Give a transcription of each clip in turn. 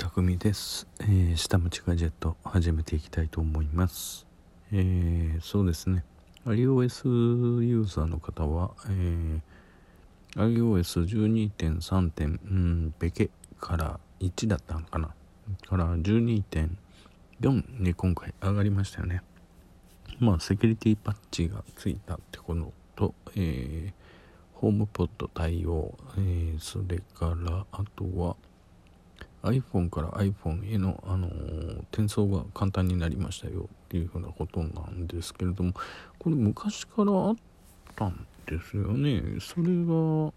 匠です、えー、下町ガジェット始めていきたいと思います。えー、そうですね。iOS ユーザーの方は、えー、iOS12.3. 点うんベケから1だったのかな。から12.4に今回上がりましたよね。まあセキュリティパッチがついたってことと、えー、ホームポッド対応、えー、それからあとは iPhone から iPhone への、あのー、転送が簡単になりましたよっていうふうなことなんですけれどもこれ昔からあったんですよね。それが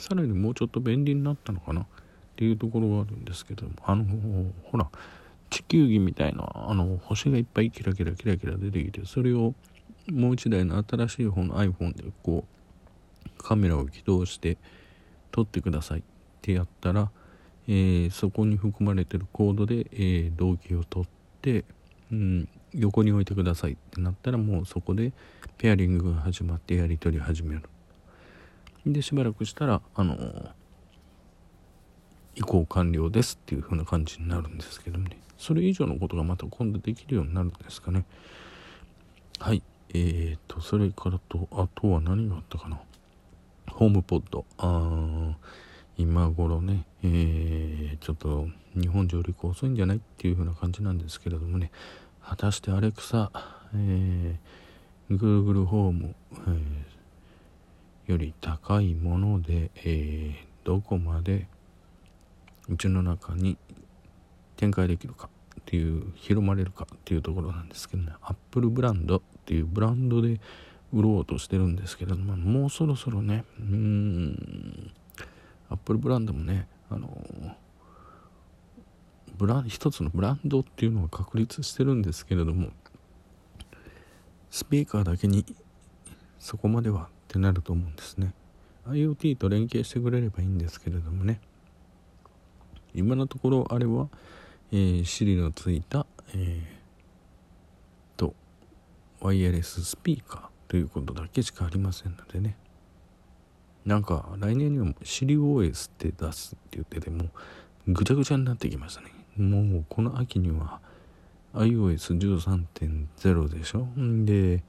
さらにもうちょっと便利になったのかなっていうところがあるんですけどもあのー、ほら地球儀みたいなあの星がいっぱいキラキラキラキラ出てきてそれをもう一台の新しい方の iPhone でこうカメラを起動して撮ってくださいってやったらえー、そこに含まれてるコードで、えー、動機を取って、うん、横に置いてくださいってなったらもうそこでペアリングが始まってやり取り始める。でしばらくしたらあのー、移行完了ですっていう風な感じになるんですけどもね。それ以上のことがまた今度できるようになるんですかね。はい。えーとそれからとあとは何があったかな。ホームポッド。ああ今頃ね、えー、ちょっと日本上陸遅いんじゃないっていう風な感じなんですけれどもね。果たしてアレクサ、えー、Google ホーム、え、より高いもので、え、どこまでうちの中に展開できるかっていう広まれるかっていうところなんですけどね。アップルブランドっていうブランドで売ろうとしてるんですけれどももうそろそろねうーんアップルブランドもねあのブラン一つのブランドっていうのは確立してるんですけれどもスピーカーだけにそこまではってなると思うんですね。IoT と連携してくれればいいんですけれどもね。今のところあれは、えー、Siri のついた、えー、とワイヤレススピーカーということだけしかありませんのでね。なんか来年にはシリ OS って出すって言っててもぐちゃぐちゃになってきましたね。もうこの秋には iOS13.0 でしょ。で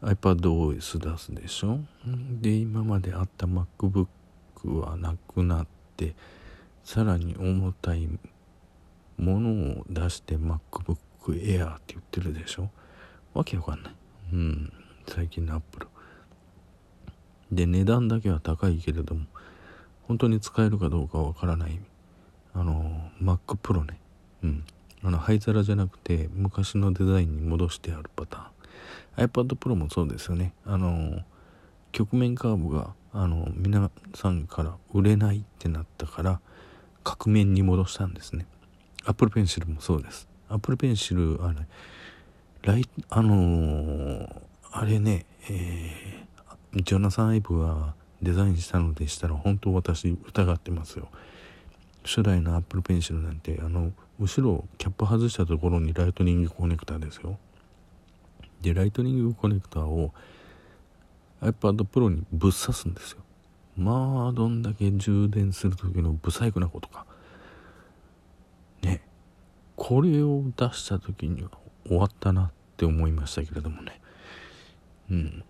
iPadOS 出すでしょ。で今まであった MacBook はなくなってさらに重たいものを出して MacBook Air って言ってるでしょ。わけわかんない。うん。最近の Apple で値段だけは高いけれども本当に使えるかどうかわからない。あの Mac Pro ね。うん。あの灰皿じゃなくて昔のデザインに戻してあるパターン。iPad Pro もそうですよね。あの曲面カーブがあの皆さんから売れないってなったから角面に戻したんですね。Apple Pencil もそうです。Apple Pencil あれライあの、あれねえージョナサン・アイブがデザインしたのでしたら本当私疑ってますよ。初代のアップルペンシルなんてあの後ろキャップ外したところにライトニングコネクタですよ。でライトニングコネクタを iPad Pro にぶっ刺すんですよ。まあどんだけ充電する時の不細工なことか。ね。これを出した時には終わったなって思いましたけれどもね。うん。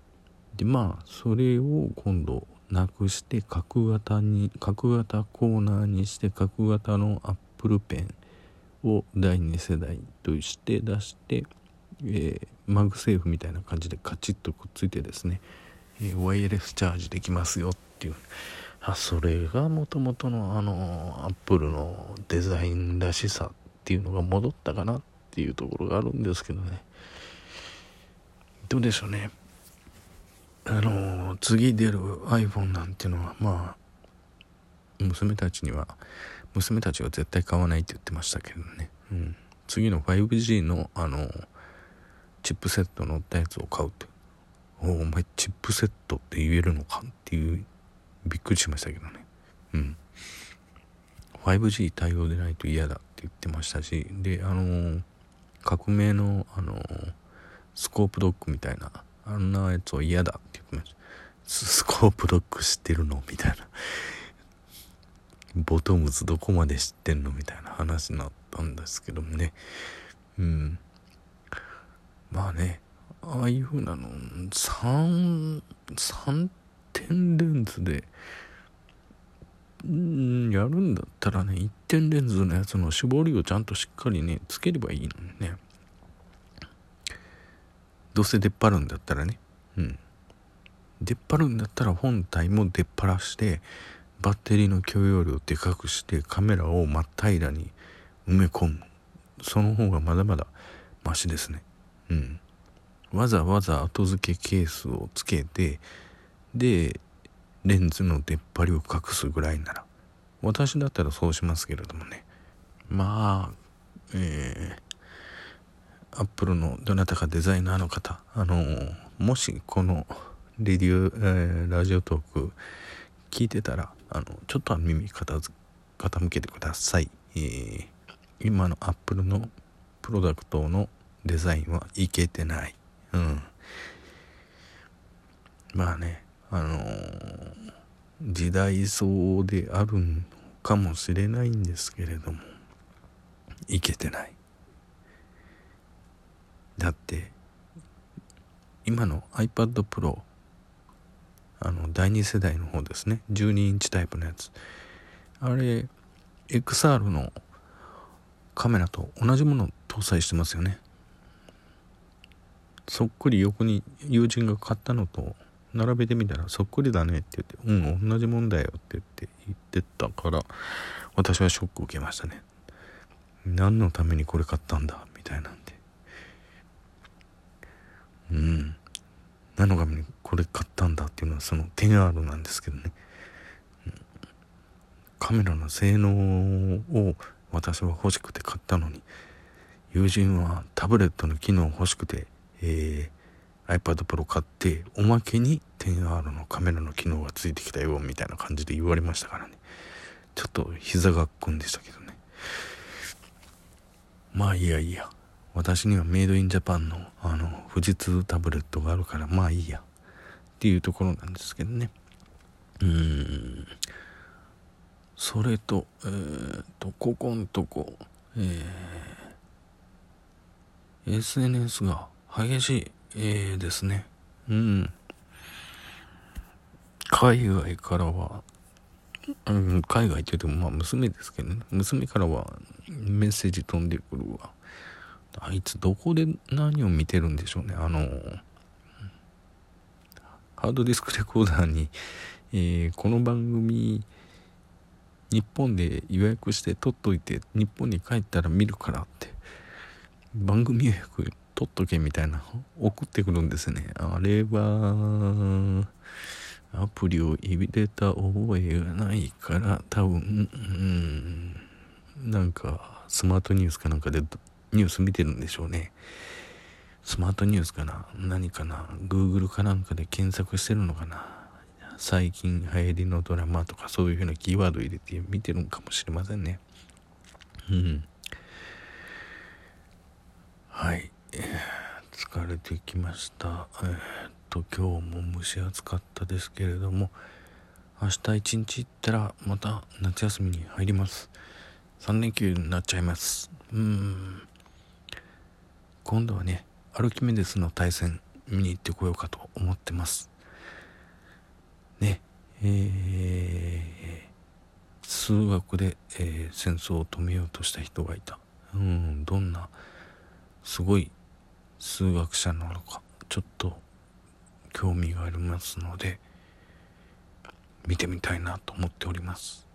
でまあそれを今度なくして角型に角型コーナーにして角型のアップルペンを第2世代として出して、えー、 MagSafe みたいな感じでカチッとくっついてですね、えー、ワイヤレスチャージできますよっていう。あそれがもともとのあのアップルのデザインらしさっていうのが戻ったかなっていうところがあるんですけどね。どうでしょうね。あの次出る iPhone なんていうのはまあ娘たちには娘たちは絶対買わないって言ってましたけどね、うん、次の 5G のあのチップセット乗ったやつを買うって。おお前チップセットって言えるのかっていうびっくりしましたけどね。うん。5G 対応でないと嫌だって言ってましたしであの革命のあのスコープドッグみたいなあんなやつは嫌だって言ってました。スコープドッグ知ってるの？みたいな。ボトムズどこまで知ってんの？みたいな話になったんですけどもね。うん。まあねああいう風なの3 3点レンズでうんやるんだったらね1点レンズのやつの絞りをちゃんとしっかりねつければいいのにね。どうせ出っ張るんだったらね。うん。出っ張るんだったら本体も出っ張らしてバッテリーの許容量をでかくしてカメラを真っ平らに埋め込む。その方がまだまだマシですね。うん。わざわざ後付けケースをつけてでレンズの出っ張りを隠すぐらいなら。私だったらそうしますけれどもね。まあえー、アップルのどなたかデザイナーの方あのもしこのレディオ、えー、ラジオトーク聞いてたらあのちょっとは耳傾けてください、えー、今のアップルのプロダクトのデザインはいけてない。うん。まあねあのー、時代層であるのかもしれないんですけれどもいけてない。だって今の iPad Pro あの第2世代の方ですね。12インチタイプのやつ。あれ XR のカメラと同じものを搭載してますよね。そっくり横に友人が買ったのと並べてみたらそっくりだねって言ってうん同じもんだよって言って言ってたから私はショックを受けましたね。何のためにこれ買ったんだみたいなんで。うん。何のためにこれ買ったんだっていうのはその 10R なんですけどね、カメラの性能を私は欲しくて買ったのに友人はタブレットの機能欲しくて、えー iPad Pro 買っておまけに 10R のカメラの機能がついてきたよみたいな感じで言われましたからね。ちょっと膝がっくんでしたけどね。まあいやいや。私にはメイドインジャパンのあの富士通タブレットがあるからまあいいやっていうところなんですけどねうんそれとえー、とここんとこえー、SNS が激しいえー、ですね。うん。海外からは、うん、海外って言ってもまあ娘ですけどね。娘からはメッセージ飛んでくるわ。あいつどこで何を見てるんでしょうね。あの、ハードディスクレコーダーに、えー、この番組、日本で予約して撮っといて、日本に帰ったら見るからって、番組予約取っとけみたいな送ってくるんですねあれはアプリを入れた覚えがないから多分うんなんかスマートニュースかなんかでニュース見てるんでしょうね。スマートニュースかな？何かな？Google かなんかで検索してるのかな？最近流行りのドラマとかそういうふうなキーワード入れて見てるんかもしれませんね。うん。はい。疲れてきました。え、っと今日も蒸し暑かったですけれども明日一日行ったらまた夏休みに入ります。3連休になっちゃいます。うん。今度はねアルキメデスの対戦見に行ってこようかと思ってます。ねえー、数学で、えー、戦争を止めようとした人がいた。うんどんなすごい数学者なのかちょっと興味がありますので見てみたいなと思っております。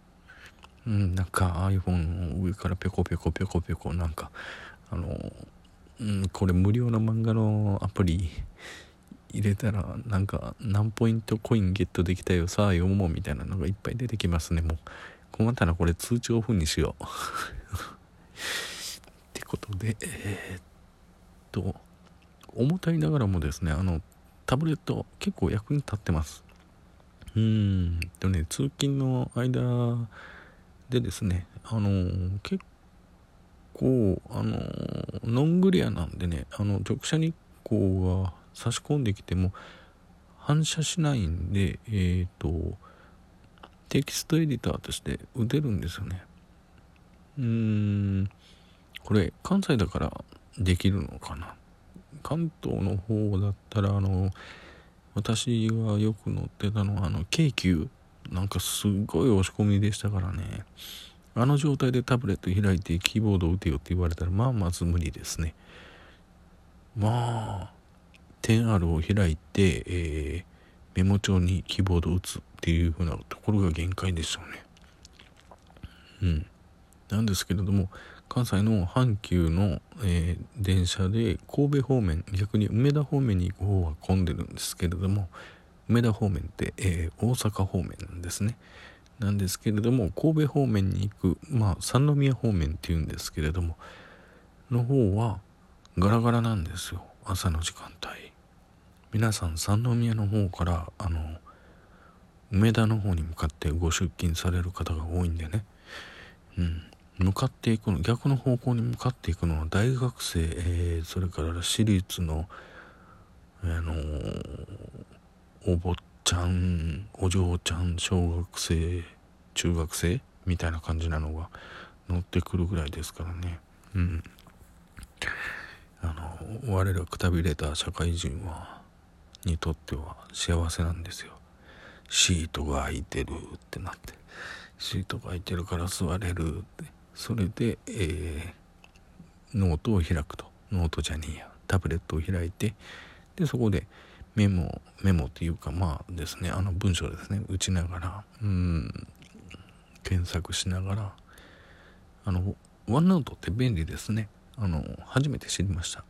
うんなんか iPhone の上からペコペコペコペコなんかあのうんこれ無料の漫画のアプリ入れたらなんか何ポイントコインゲットできたよさあ読もうみたいなのがいっぱい出てきますね。もう困ったらこれ通知オフにしよう。ってことでえー、っと重たいながらもですねあのタブレット結構役に立ってます。うーんとね通勤の間でですねあの結構あのノングリアなんでねあの直射日光が差し込んできても反射しないんでえっ、ー、とテキストエディターとして打てるんですよね。うーんこれ関西だからできるのかな？関東の方だったらあの私がよく乗ってたのはあの京急。なんかすごい押し込みでしたからね。あの状態でタブレット開いてキーボードを打てよって言われたらまあまず無理ですね。まあ 10R を開いて、えー、メモ帳にキーボードを打つっていう風なところが限界でしょうね。うん。なんですけれども関西の阪急の、えー、電車で神戸方面逆に梅田方面に行く方は混んでるんですけれども梅田方面って、えー、大阪方面なんですね。なんですけれども神戸方面に行くまあ三宮方面っていうんですけれどもの方はガラガラなんですよ朝の時間帯。皆さん三宮の方からあの梅田の方に向かってご出勤される方が多いんでね。うん。向かっていくの逆の方向に向かっていくのは大学生、えー、それから私立のあのー、お坊ちゃんお嬢ちゃん小学生中学生みたいな感じなのが乗ってくるぐらいですからね。うん。あの我らくたびれた社会人はにとっては幸せなんですよ。シートが空いてるってなって。シートが空いてるから座れるって。それで、えー、ノートを開くと。ノートじゃねえや。タブレットを開いて。でそこでメモメモっていうかまあですねあの文章ですね。打ちながらうん検索しながらあのワンナウトって便利ですね。あの初めて知りました。